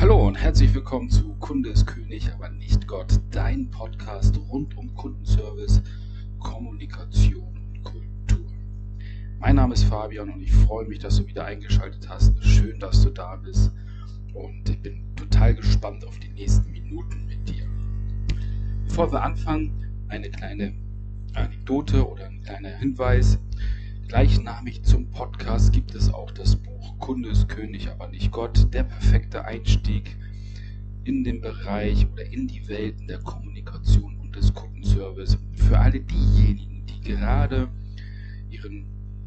Hallo und herzlich willkommen zu Kunde ist König, aber nicht Gott, dein Podcast rund um Kundenservice, Kommunikation und Kultur. Mein Name ist Fabian und ich freue mich, dass du wieder eingeschaltet hast. Schön, dass du da bist und ich bin total gespannt auf die nächsten Minuten mit dir. Bevor wir anfangen, eine kleine Anekdote oder ein kleiner Hinweis. Gleichnamig zum Podcast gibt es auch das Buch Kunde ist König, aber nicht Gott. Der perfekte Einstieg in den Bereich oder in die Welten der Kommunikation und des Kundenservice für alle diejenigen, die gerade ihren,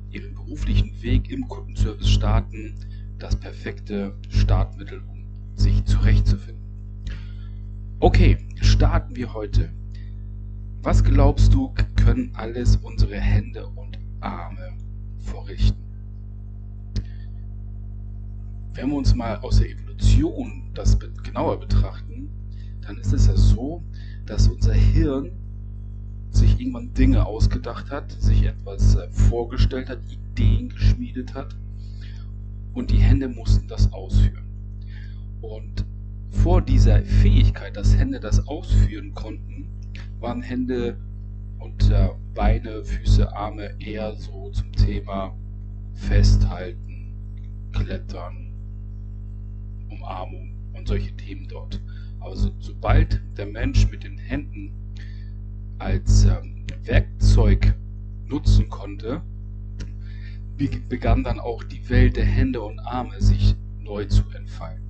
ihren beruflichen Weg im Kundenservice starten, das perfekte Startmittel, um sich zurechtzufinden. Okay, starten wir heute. Was glaubst du, können alles unsere Hände und Arme vorrichten. Wenn wir uns mal aus der Evolution das genauer betrachten, dann ist es ja so, dass unser Hirn sich irgendwann Dinge ausgedacht hat, sich etwas äh, vorgestellt hat, Ideen geschmiedet hat und die Hände mussten das ausführen. Und vor dieser Fähigkeit, dass Hände das ausführen konnten, waren Hände und äh, Beine, Füße, Arme eher so zum Thema Festhalten, Klettern, Umarmung und solche Themen dort. Aber so, sobald der Mensch mit den Händen als ähm, Werkzeug nutzen konnte, begann dann auch die Welt der Hände und Arme sich neu zu entfalten.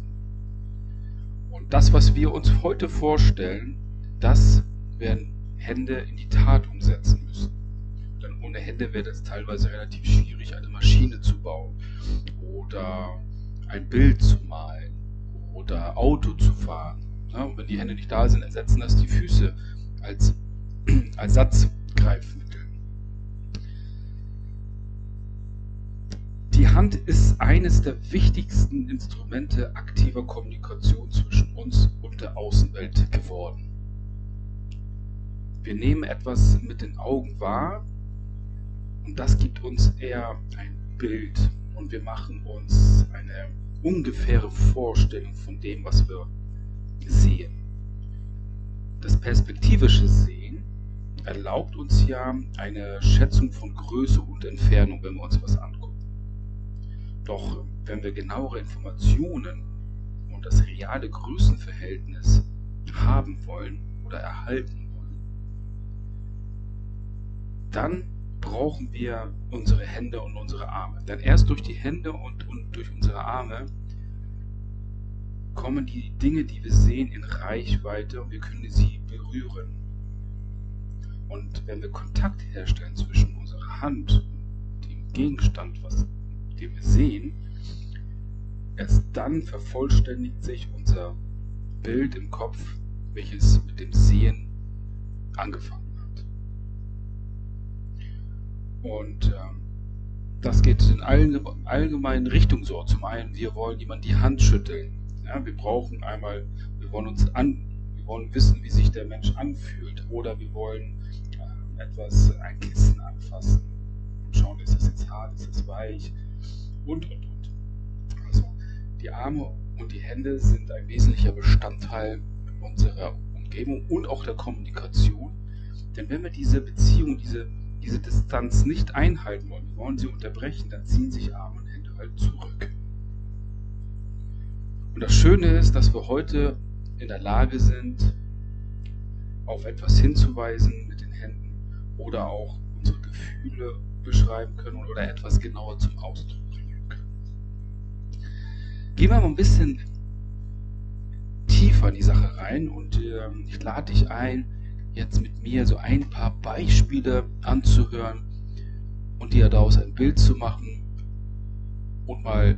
Und das, was wir uns heute vorstellen, das werden Hände in die Tat umsetzen müssen. Denn ohne Hände wäre es teilweise relativ schwierig, eine Maschine zu bauen oder ein Bild zu malen oder Auto zu fahren. Ja, und wenn die Hände nicht da sind, ersetzen das die Füße als Ersatzgreifmittel. Die Hand ist eines der wichtigsten Instrumente aktiver Kommunikation zwischen uns und der Außenwelt geworden. Wir nehmen etwas mit den Augen wahr und das gibt uns eher ein Bild und wir machen uns eine ungefähre Vorstellung von dem, was wir sehen. Das perspektivische Sehen erlaubt uns ja eine Schätzung von Größe und Entfernung, wenn wir uns was angucken. Doch wenn wir genauere Informationen und das reale Größenverhältnis haben wollen oder erhalten dann brauchen wir unsere Hände und unsere Arme. Denn erst durch die Hände und, und durch unsere Arme kommen die Dinge, die wir sehen, in Reichweite und wir können sie berühren. Und wenn wir Kontakt herstellen zwischen unserer Hand und dem Gegenstand, was, den wir sehen, erst dann vervollständigt sich unser Bild im Kopf, welches mit dem Sehen angefangen und ähm, das geht in allen allgemeinen Richtungen so. Zum einen, wir wollen jemand die Hand schütteln. Ja, wir brauchen einmal, wir wollen uns an, wir wollen wissen, wie sich der Mensch anfühlt. Oder wir wollen äh, etwas, ein Kissen anfassen und schauen, ist das jetzt hart, ist das weich und und und. Also die Arme und die Hände sind ein wesentlicher Bestandteil unserer Umgebung und auch der Kommunikation. Denn wenn wir diese Beziehung, diese diese Distanz nicht einhalten wollen, wir wollen sie unterbrechen, dann ziehen sich Arme und Hände halt zurück. Und das Schöne ist, dass wir heute in der Lage sind, auf etwas hinzuweisen mit den Händen oder auch unsere Gefühle beschreiben können oder etwas genauer zum Ausdruck bringen können. Gehen wir mal ein bisschen tiefer in die Sache rein und äh, ich lade dich ein, jetzt mit mir so ein paar Beispiele anzuhören und dir daraus ein Bild zu machen und mal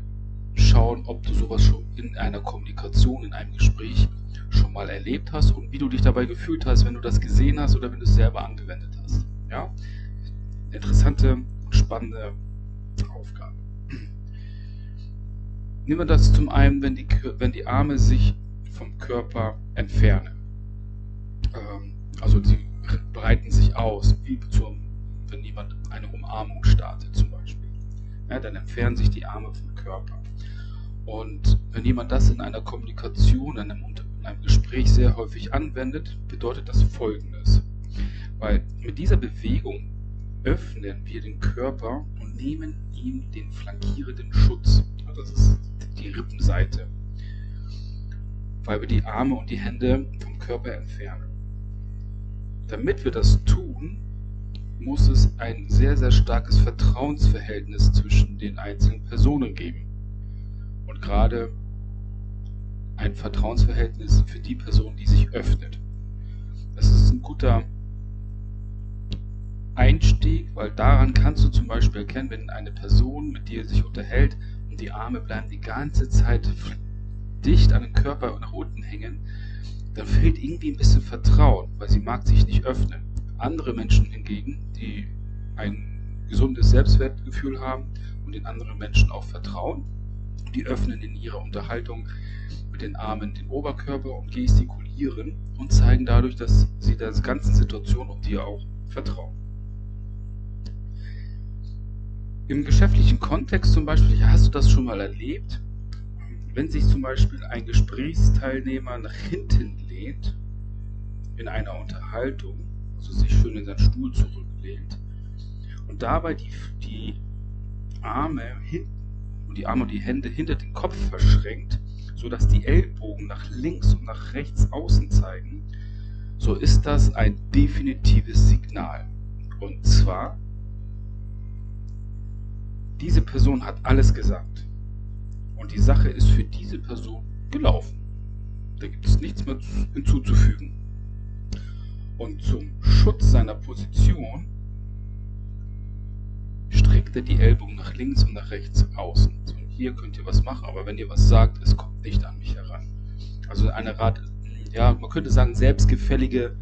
schauen, ob du sowas schon in einer Kommunikation, in einem Gespräch schon mal erlebt hast und wie du dich dabei gefühlt hast, wenn du das gesehen hast oder wenn du es selber angewendet hast. Ja? Interessante und spannende Aufgabe. Nehmen wir das zum einen, wenn die, wenn die Arme sich vom Körper entfernen. Ähm, also sie breiten sich aus, wie zum, wenn jemand eine Umarmung startet zum Beispiel. Ja, dann entfernen sich die Arme vom Körper. Und wenn jemand das in einer Kommunikation, in einem, in einem Gespräch sehr häufig anwendet, bedeutet das Folgendes. Weil mit dieser Bewegung öffnen wir den Körper und nehmen ihm den flankierenden Schutz. Also das ist die Rippenseite. Weil wir die Arme und die Hände vom Körper entfernen. Damit wir das tun, muss es ein sehr, sehr starkes Vertrauensverhältnis zwischen den einzelnen Personen geben. Und gerade ein Vertrauensverhältnis für die Person, die sich öffnet. Das ist ein guter Einstieg, weil daran kannst du zum Beispiel erkennen, wenn eine Person mit dir sich unterhält und die Arme bleiben die ganze Zeit dicht an den Körper nach unten hängen, dann fehlt irgendwie ein bisschen Vertrauen, weil sie mag sich nicht öffnen. Andere Menschen hingegen, die ein gesundes Selbstwertgefühl haben und den anderen Menschen auch vertrauen, die öffnen in ihrer Unterhaltung mit den Armen den Oberkörper und gestikulieren und zeigen dadurch, dass sie der ganzen Situation und dir auch vertrauen. Im geschäftlichen Kontext zum Beispiel, hast du das schon mal erlebt? Wenn sich zum Beispiel ein Gesprächsteilnehmer nach hinten lehnt in einer Unterhaltung, also sich schön in seinen Stuhl zurücklehnt und dabei die, die Arme hinten und die Arme und die Hände hinter den Kopf verschränkt, sodass die Ellbogen nach links und nach rechts außen zeigen, so ist das ein definitives Signal. Und zwar, diese Person hat alles gesagt. Und die Sache ist für diese Person gelaufen. Da gibt es nichts mehr hinzuzufügen. Und zum Schutz seiner Position streckt er die Ellbogen nach links und nach rechts außen. So, hier könnt ihr was machen, aber wenn ihr was sagt, es kommt nicht an mich heran. Also eine Art, ja, man könnte sagen, selbstgefällige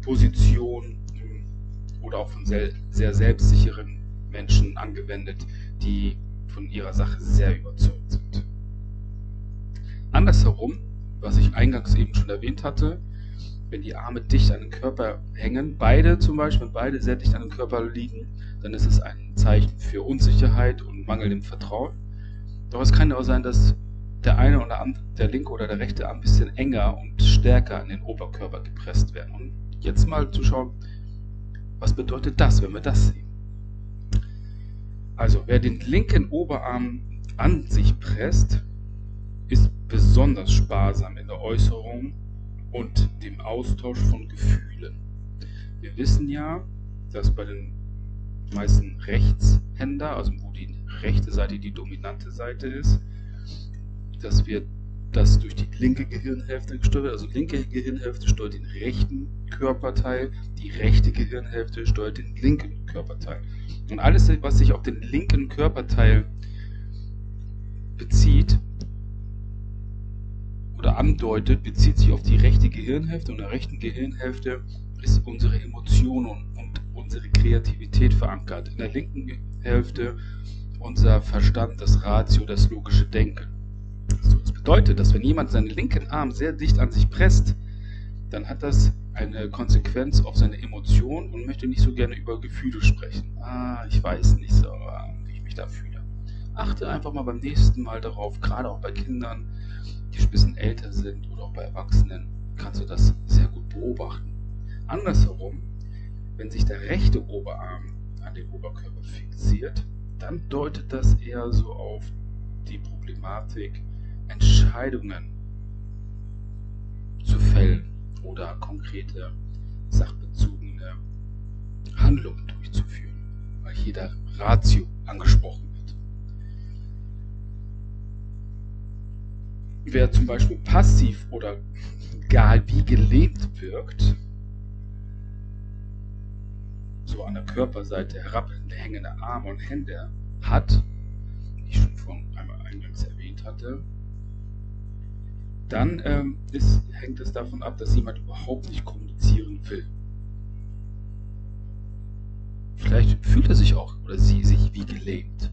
Position ähm, oder auch von sehr, sehr selbstsicheren Menschen angewendet, die von ihrer Sache sehr überzeugt sind. Andersherum, was ich eingangs eben schon erwähnt hatte, wenn die Arme dicht an den Körper hängen, beide zum Beispiel, wenn beide sehr dicht an den Körper liegen, dann ist es ein Zeichen für Unsicherheit und mangelndem Vertrauen. Doch es kann auch sein, dass der eine oder andere, der linke oder der rechte Arm ein bisschen enger und stärker an den Oberkörper gepresst werden. Und jetzt mal zu schauen, was bedeutet das, wenn wir das sehen? Also, wer den linken Oberarm an sich presst, ist besonders sparsam in der Äußerung und dem Austausch von Gefühlen. Wir wissen ja, dass bei den meisten Rechtshänder, also wo die rechte Seite die dominante Seite ist, dass wir das durch die linke Gehirnhälfte gesteuert. Also linke Gehirnhälfte steuert den rechten Körperteil, die rechte Gehirnhälfte steuert den linken Körperteil. Und alles, was sich auf den linken Körperteil bezieht, oder andeutet, bezieht sich auf die rechte Gehirnhälfte und in der rechten Gehirnhälfte ist unsere Emotion und unsere Kreativität verankert. In der linken Hälfte unser Verstand, das Ratio, das logische Denken. So, bedeutet, dass wenn jemand seinen linken Arm sehr dicht an sich presst, dann hat das eine Konsequenz auf seine Emotion und möchte nicht so gerne über Gefühle sprechen. Ah, ich weiß nicht so, wie ich mich da fühle. Achte einfach mal beim nächsten Mal darauf, gerade auch bei Kindern, die ein bisschen älter sind oder auch bei Erwachsenen, kannst du das sehr gut beobachten. Andersherum, wenn sich der rechte Oberarm an den Oberkörper fixiert, dann deutet das eher so auf die Problematik, Entscheidungen zu fällen oder konkrete sachbezogene Handlungen durchzuführen, weil hier der Ratio angesprochen wer zum Beispiel passiv oder gar wie gelähmt wirkt, so an der Körperseite herabhängende Arme und Hände hat, wie ich schon von einmal eingangs erwähnt hatte, dann ähm, ist, hängt es davon ab, dass jemand überhaupt nicht kommunizieren will. Vielleicht fühlt er sich auch oder sie sich wie gelähmt.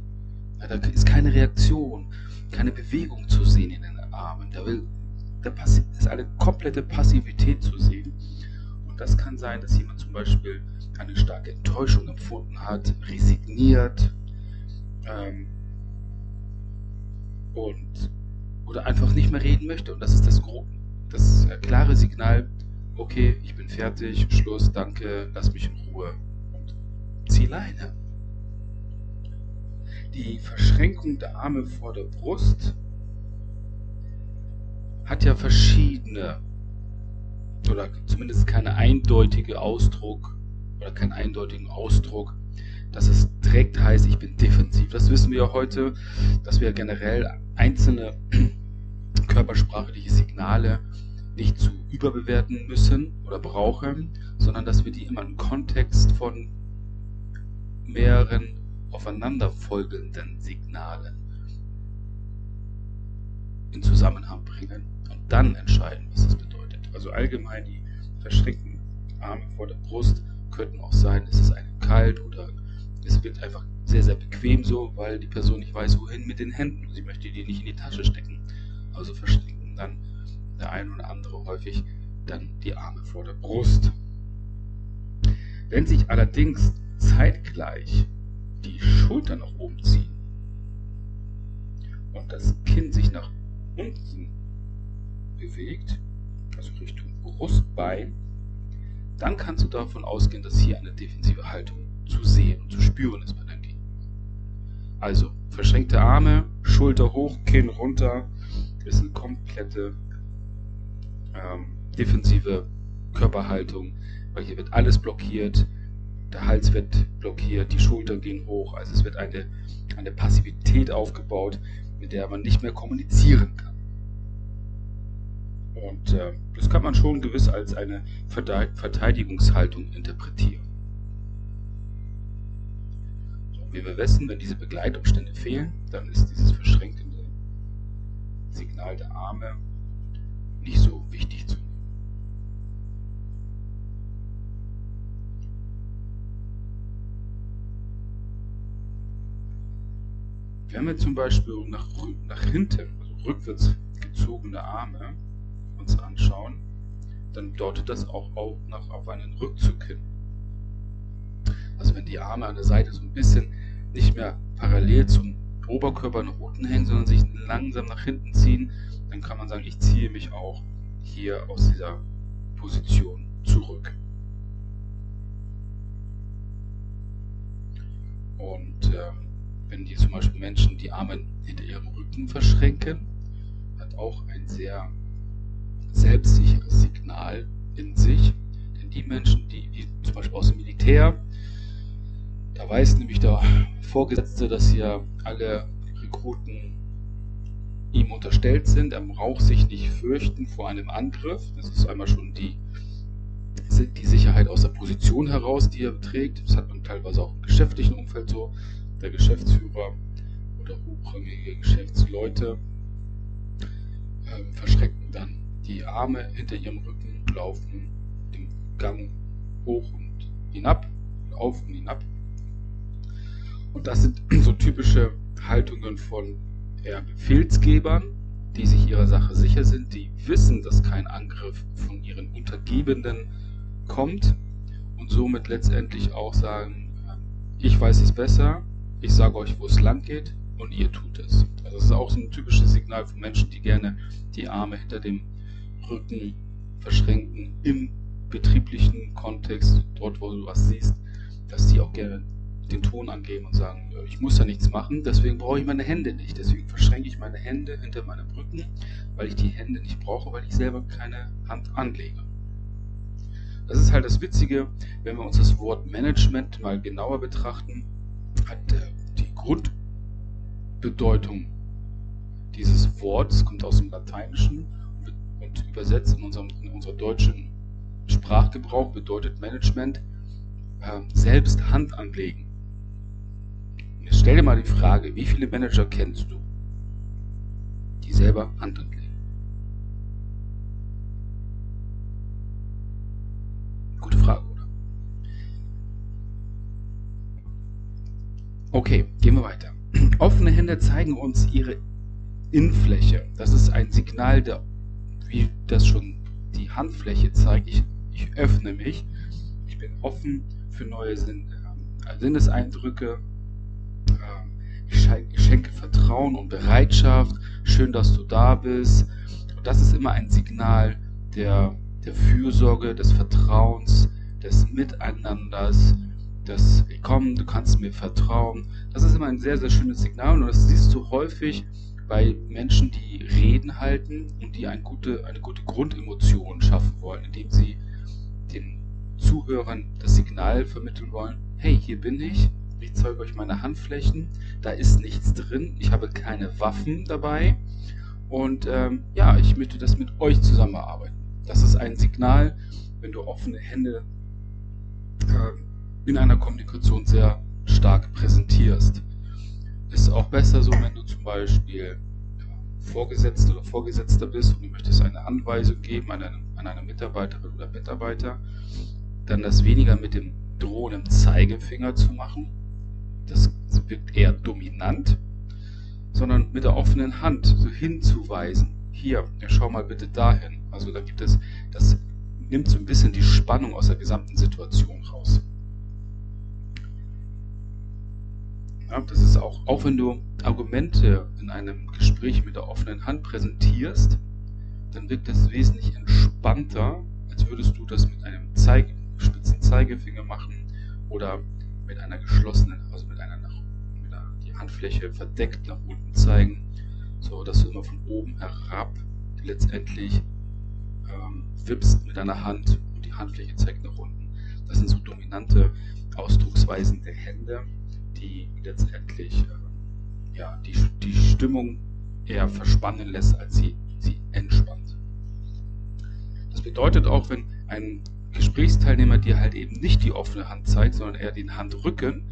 Ja, da ist keine Reaktion, keine Bewegung zu sehen in den Armen. Da, will, da ist eine komplette Passivität zu sehen. Und das kann sein, dass jemand zum Beispiel eine starke Enttäuschung empfunden hat, resigniert, ähm, und oder einfach nicht mehr reden möchte. Und das ist das, das äh, klare Signal, okay, ich bin fertig, Schluss, danke, lass mich in Ruhe und zieh Leine. Die Verschränkung der Arme vor der Brust hat ja verschiedene oder zumindest keine eindeutige Ausdruck oder keinen eindeutigen Ausdruck, dass es direkt heißt, ich bin defensiv. Das wissen wir ja heute, dass wir generell einzelne körpersprachliche Signale nicht zu überbewerten müssen oder brauchen, sondern dass wir die immer im Kontext von mehreren aufeinanderfolgenden Signalen in Zusammenhang bringen und dann entscheiden, was das bedeutet. Also allgemein die verschränkten Arme vor der Brust könnten auch sein, es ist einem kalt oder es wird einfach sehr, sehr bequem so, weil die Person nicht weiß, wohin mit den Händen. Sie möchte die nicht in die Tasche stecken. Also verschränken dann der eine oder andere häufig dann die Arme vor der Brust. Wenn sich allerdings zeitgleich die Schultern nach oben ziehen und das Kinn sich nach unten bewegt, also Richtung Brustbein, dann kannst du davon ausgehen, dass hier eine defensive Haltung zu sehen und zu spüren ist bei deinem Gegenüber. Also verschränkte Arme, Schulter hoch, Kinn runter, ist eine komplette ähm, defensive Körperhaltung, weil hier wird alles blockiert, der Hals wird blockiert, die Schultern gehen hoch, also es wird eine, eine Passivität aufgebaut, mit der man nicht mehr kommunizieren kann. Und äh, das kann man schon gewiss als eine Verteidigungshaltung interpretieren. So, wie wir wissen, wenn diese Begleitumstände fehlen, dann ist dieses verschränkte Signal der Arme nicht so wichtig zu nehmen. Wenn wir zum Beispiel nach, nach hinten, also rückwärts gezogene Arme, uns anschauen, dann deutet das auch nach, auf einen Rückzug hin. Also wenn die Arme an der Seite so ein bisschen nicht mehr parallel zum Oberkörper nach unten hängen, sondern sich langsam nach hinten ziehen, dann kann man sagen, ich ziehe mich auch hier aus dieser Position zurück. Und äh, wenn die zum Beispiel Menschen die Arme hinter ihrem Rücken verschränken, hat auch ein sehr selbstsicheres Signal in sich. Denn die Menschen, die, die zum Beispiel aus dem Militär, da weiß nämlich der Vorgesetzte, dass hier alle Rekruten ihm unterstellt sind. Er braucht sich nicht fürchten vor einem Angriff. Das ist einmal schon die, die Sicherheit aus der Position heraus, die er trägt. Das hat man teilweise auch im geschäftlichen Umfeld so. Der Geschäftsführer oder hochrangige Geschäftsleute äh, verschrecken dann die Arme hinter ihrem Rücken, laufen den Gang hoch und hinab, auf und hinab. Und das sind so typische Haltungen von eher Befehlsgebern, die sich ihrer Sache sicher sind, die wissen, dass kein Angriff von ihren Untergebenen kommt und somit letztendlich auch sagen, äh, ich weiß es besser, ich sage euch, wo es lang geht und ihr tut es. Also das ist auch so ein typisches Signal von Menschen, die gerne die Arme hinter dem Rücken verschränken im betrieblichen Kontext, dort wo du was siehst, dass die auch gerne den Ton angeben und sagen, ich muss ja nichts machen, deswegen brauche ich meine Hände nicht. Deswegen verschränke ich meine Hände hinter meinem Rücken, weil ich die Hände nicht brauche, weil ich selber keine Hand anlege. Das ist halt das Witzige, wenn wir uns das Wort Management mal genauer betrachten, hat die Grundbedeutung dieses Wortes, kommt aus dem Lateinischen und übersetzt in unserem in unserer deutschen Sprachgebrauch bedeutet Management äh, selbst Hand anlegen. Stell dir mal die Frage, wie viele Manager kennst du, die selber Hand anlegen? Gute Frage, oder? Okay, gehen wir weiter. Offene Hände zeigen uns ihre Innenfläche. Das ist ein Signal, der, wie das schon die Handfläche zeigt. Ich, ich öffne mich. Ich bin offen für neue Sinn, äh, Sinneseindrücke schenke Vertrauen und Bereitschaft. Schön, dass du da bist. Und das ist immer ein Signal der, der Fürsorge, des Vertrauens, des Miteinanders, des Komm, du kannst mir vertrauen. Das ist immer ein sehr, sehr schönes Signal und das siehst du häufig bei Menschen, die Reden halten und die eine gute, eine gute Grundemotion schaffen wollen, indem sie den Zuhörern das Signal vermitteln wollen, hey, hier bin ich, ich zeige euch meine Handflächen, da ist nichts drin, ich habe keine Waffen dabei und ähm, ja, ich möchte das mit euch zusammenarbeiten. Das ist ein Signal, wenn du offene Hände äh, in einer Kommunikation sehr stark präsentierst. Ist auch besser so, wenn du zum Beispiel Vorgesetzte oder Vorgesetzter bist und du möchtest eine Anweisung geben an eine, an eine Mitarbeiterin oder Mitarbeiter, dann das weniger mit dem drohenden Zeigefinger zu machen. Das wirkt eher dominant, sondern mit der offenen Hand so hinzuweisen. Hier, ja, schau mal bitte dahin. Also da gibt es, das nimmt so ein bisschen die Spannung aus der gesamten Situation raus. Ja, das ist auch, auch wenn du Argumente in einem Gespräch mit der offenen Hand präsentierst, dann wirkt das wesentlich entspannter, als würdest du das mit einem Zeige, spitzen Zeigefinger machen oder mit einer geschlossenen, also mit einer, nach, mit einer die Handfläche verdeckt nach unten zeigen, so dass du immer von oben herab letztendlich ähm, wippst mit deiner Hand und die Handfläche zeigt nach unten. Das sind so dominante Ausdrucksweisen der Hände, die letztendlich äh, ja, die, die Stimmung eher verspannen lässt, als sie, sie entspannt. Das bedeutet auch, wenn ein Gesprächsteilnehmer dir halt eben nicht die offene Hand zeigt, sondern eher den Handrücken,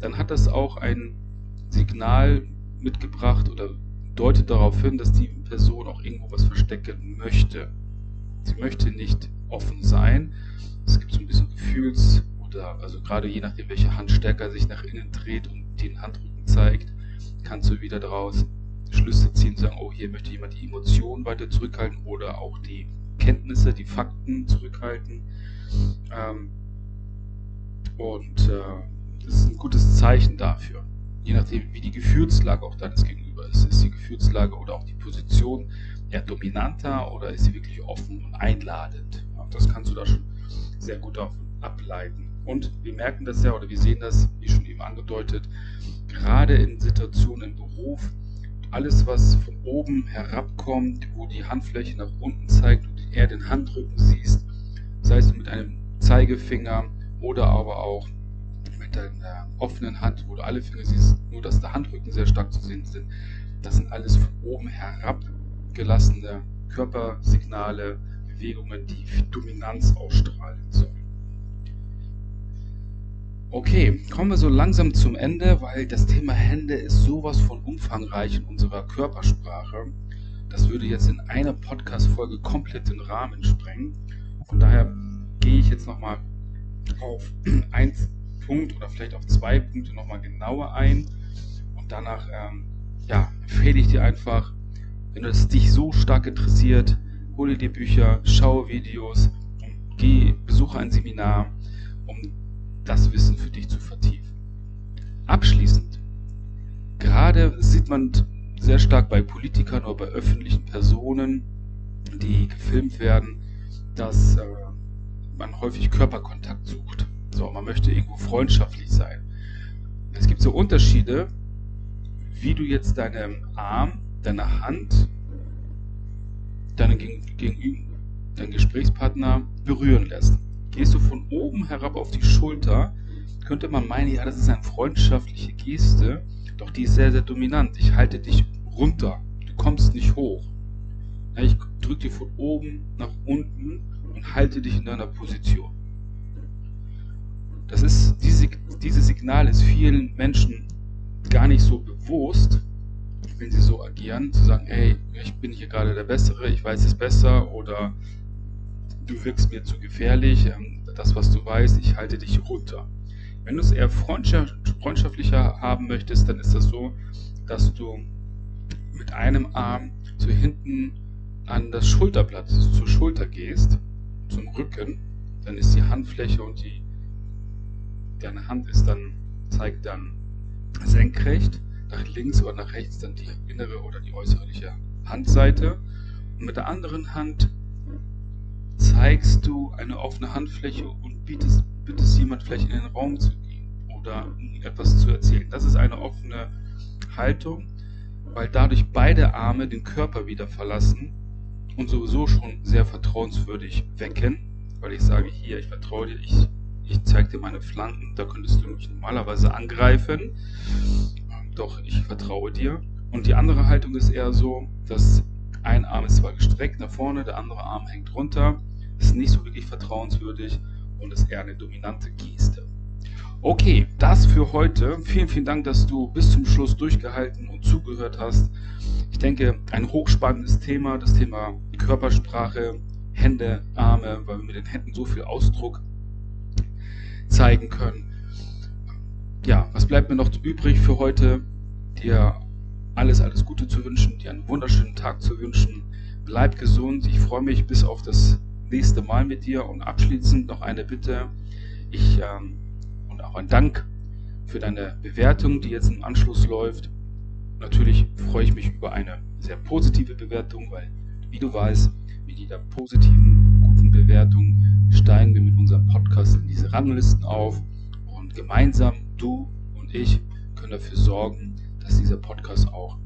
dann hat das auch ein Signal mitgebracht oder deutet darauf hin, dass die Person auch irgendwo was verstecken möchte. Sie möchte nicht offen sein. Es gibt so ein bisschen Gefühls- oder also gerade je nachdem, welche Hand stärker sich nach innen dreht und den Handrücken zeigt, kannst du wieder daraus Schlüsse ziehen sagen, oh, hier möchte jemand die Emotionen weiter zurückhalten oder auch die Kenntnisse, die Fakten zurückhalten. Ähm, und äh, das ist ein gutes Zeichen dafür. Je nachdem, wie die Gefühlslage auch deines Gegenüber ist. Ist die Gefühlslage oder auch die Position eher dominanter oder ist sie wirklich offen und einladend? Ja, das kannst du da schon sehr gut ableiten. Und wir merken das ja oder wir sehen das, wie schon eben angedeutet, gerade in Situationen im Beruf, alles, was von oben herabkommt, wo die Handfläche nach unten zeigt und eher den Handrücken siehst, sei es mit einem Zeigefinger oder aber auch mit deiner offenen Hand, wo du alle Finger siehst, nur dass der Handrücken sehr stark zu sehen sind. Das sind alles von oben herabgelassene Körpersignale, Bewegungen, die Dominanz ausstrahlen sollen. Okay, kommen wir so langsam zum Ende, weil das Thema Hände ist sowas von umfangreich in unserer Körpersprache. Das würde jetzt in einer Podcast-Folge komplett den Rahmen sprengen. Von daher gehe ich jetzt nochmal auf einen Punkt oder vielleicht auf zwei Punkte nochmal genauer ein. Und danach ähm, ja, empfehle ich dir einfach, wenn es dich so stark interessiert, hole dir Bücher, schaue Videos und geh, besuche ein Seminar, um das Wissen für dich zu vertiefen. Abschließend, gerade sieht man sehr stark bei Politikern oder bei öffentlichen Personen, die gefilmt werden, dass äh, man häufig Körperkontakt sucht. So, man möchte irgendwo freundschaftlich sein. Es gibt so Unterschiede, wie du jetzt deinen Arm, deine Hand, deinen Gegenüber, deinen Gesprächspartner berühren lässt. Gehst du von oben herab auf die Schulter, könnte man meinen, ja, das ist eine freundschaftliche Geste, doch die ist sehr, sehr dominant. Ich halte dich runter. Du kommst nicht hoch. Ich drücke dir von oben nach unten und halte dich in deiner Position. Das ist, diese, dieses Signal ist vielen Menschen gar nicht so bewusst, wenn sie so agieren, zu sagen, hey, ich bin hier gerade der Bessere, ich weiß es besser oder du wirkst mir zu gefährlich, ähm, das, was du weißt, ich halte dich runter. Wenn du es eher freundschaftlicher haben möchtest, dann ist das so, dass du mit einem Arm zu hinten an das Schulterblatt, zur Schulter gehst, zum Rücken, dann ist die Handfläche und die, deine Hand ist dann, zeigt dann senkrecht, nach links oder nach rechts dann die innere oder die äußerliche Handseite. Und mit der anderen Hand zeigst du eine offene Handfläche und bietest, bittest jemand vielleicht in den Raum zu gehen oder etwas zu erzählen. Das ist eine offene Haltung, weil dadurch beide Arme den Körper wieder verlassen und sowieso schon sehr vertrauenswürdig wecken, weil ich sage hier, ich vertraue dir, ich, ich zeige dir meine Flanken, da könntest du mich normalerweise angreifen, doch ich vertraue dir. Und die andere Haltung ist eher so, dass ein Arm ist zwar gestreckt nach vorne, der andere Arm hängt runter, ist nicht so wirklich vertrauenswürdig und ist eher eine dominante Geste. Okay, das für heute. Vielen, vielen Dank, dass du bis zum Schluss durchgehalten und zugehört hast. Ich denke, ein hochspannendes Thema, das Thema Körpersprache, Hände, Arme, weil wir mit den Händen so viel Ausdruck zeigen können. Ja, was bleibt mir noch übrig für heute? Dir alles, alles Gute zu wünschen, dir einen wunderschönen Tag zu wünschen. Bleib gesund. Ich freue mich bis auf das nächste Mal mit dir. Und abschließend noch eine Bitte. Ich ähm, auch ein Dank für deine Bewertung, die jetzt im Anschluss läuft. Natürlich freue ich mich über eine sehr positive Bewertung, weil, wie du weißt, mit jeder positiven, guten Bewertung steigen wir mit unserem Podcast in diese Ranglisten auf und gemeinsam, du und ich, können dafür sorgen, dass dieser Podcast auch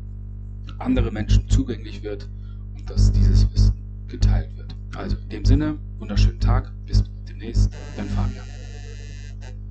andere Menschen zugänglich wird und dass dieses Wissen geteilt wird. Also in dem Sinne, wunderschönen Tag, bis demnächst, dein Fabian.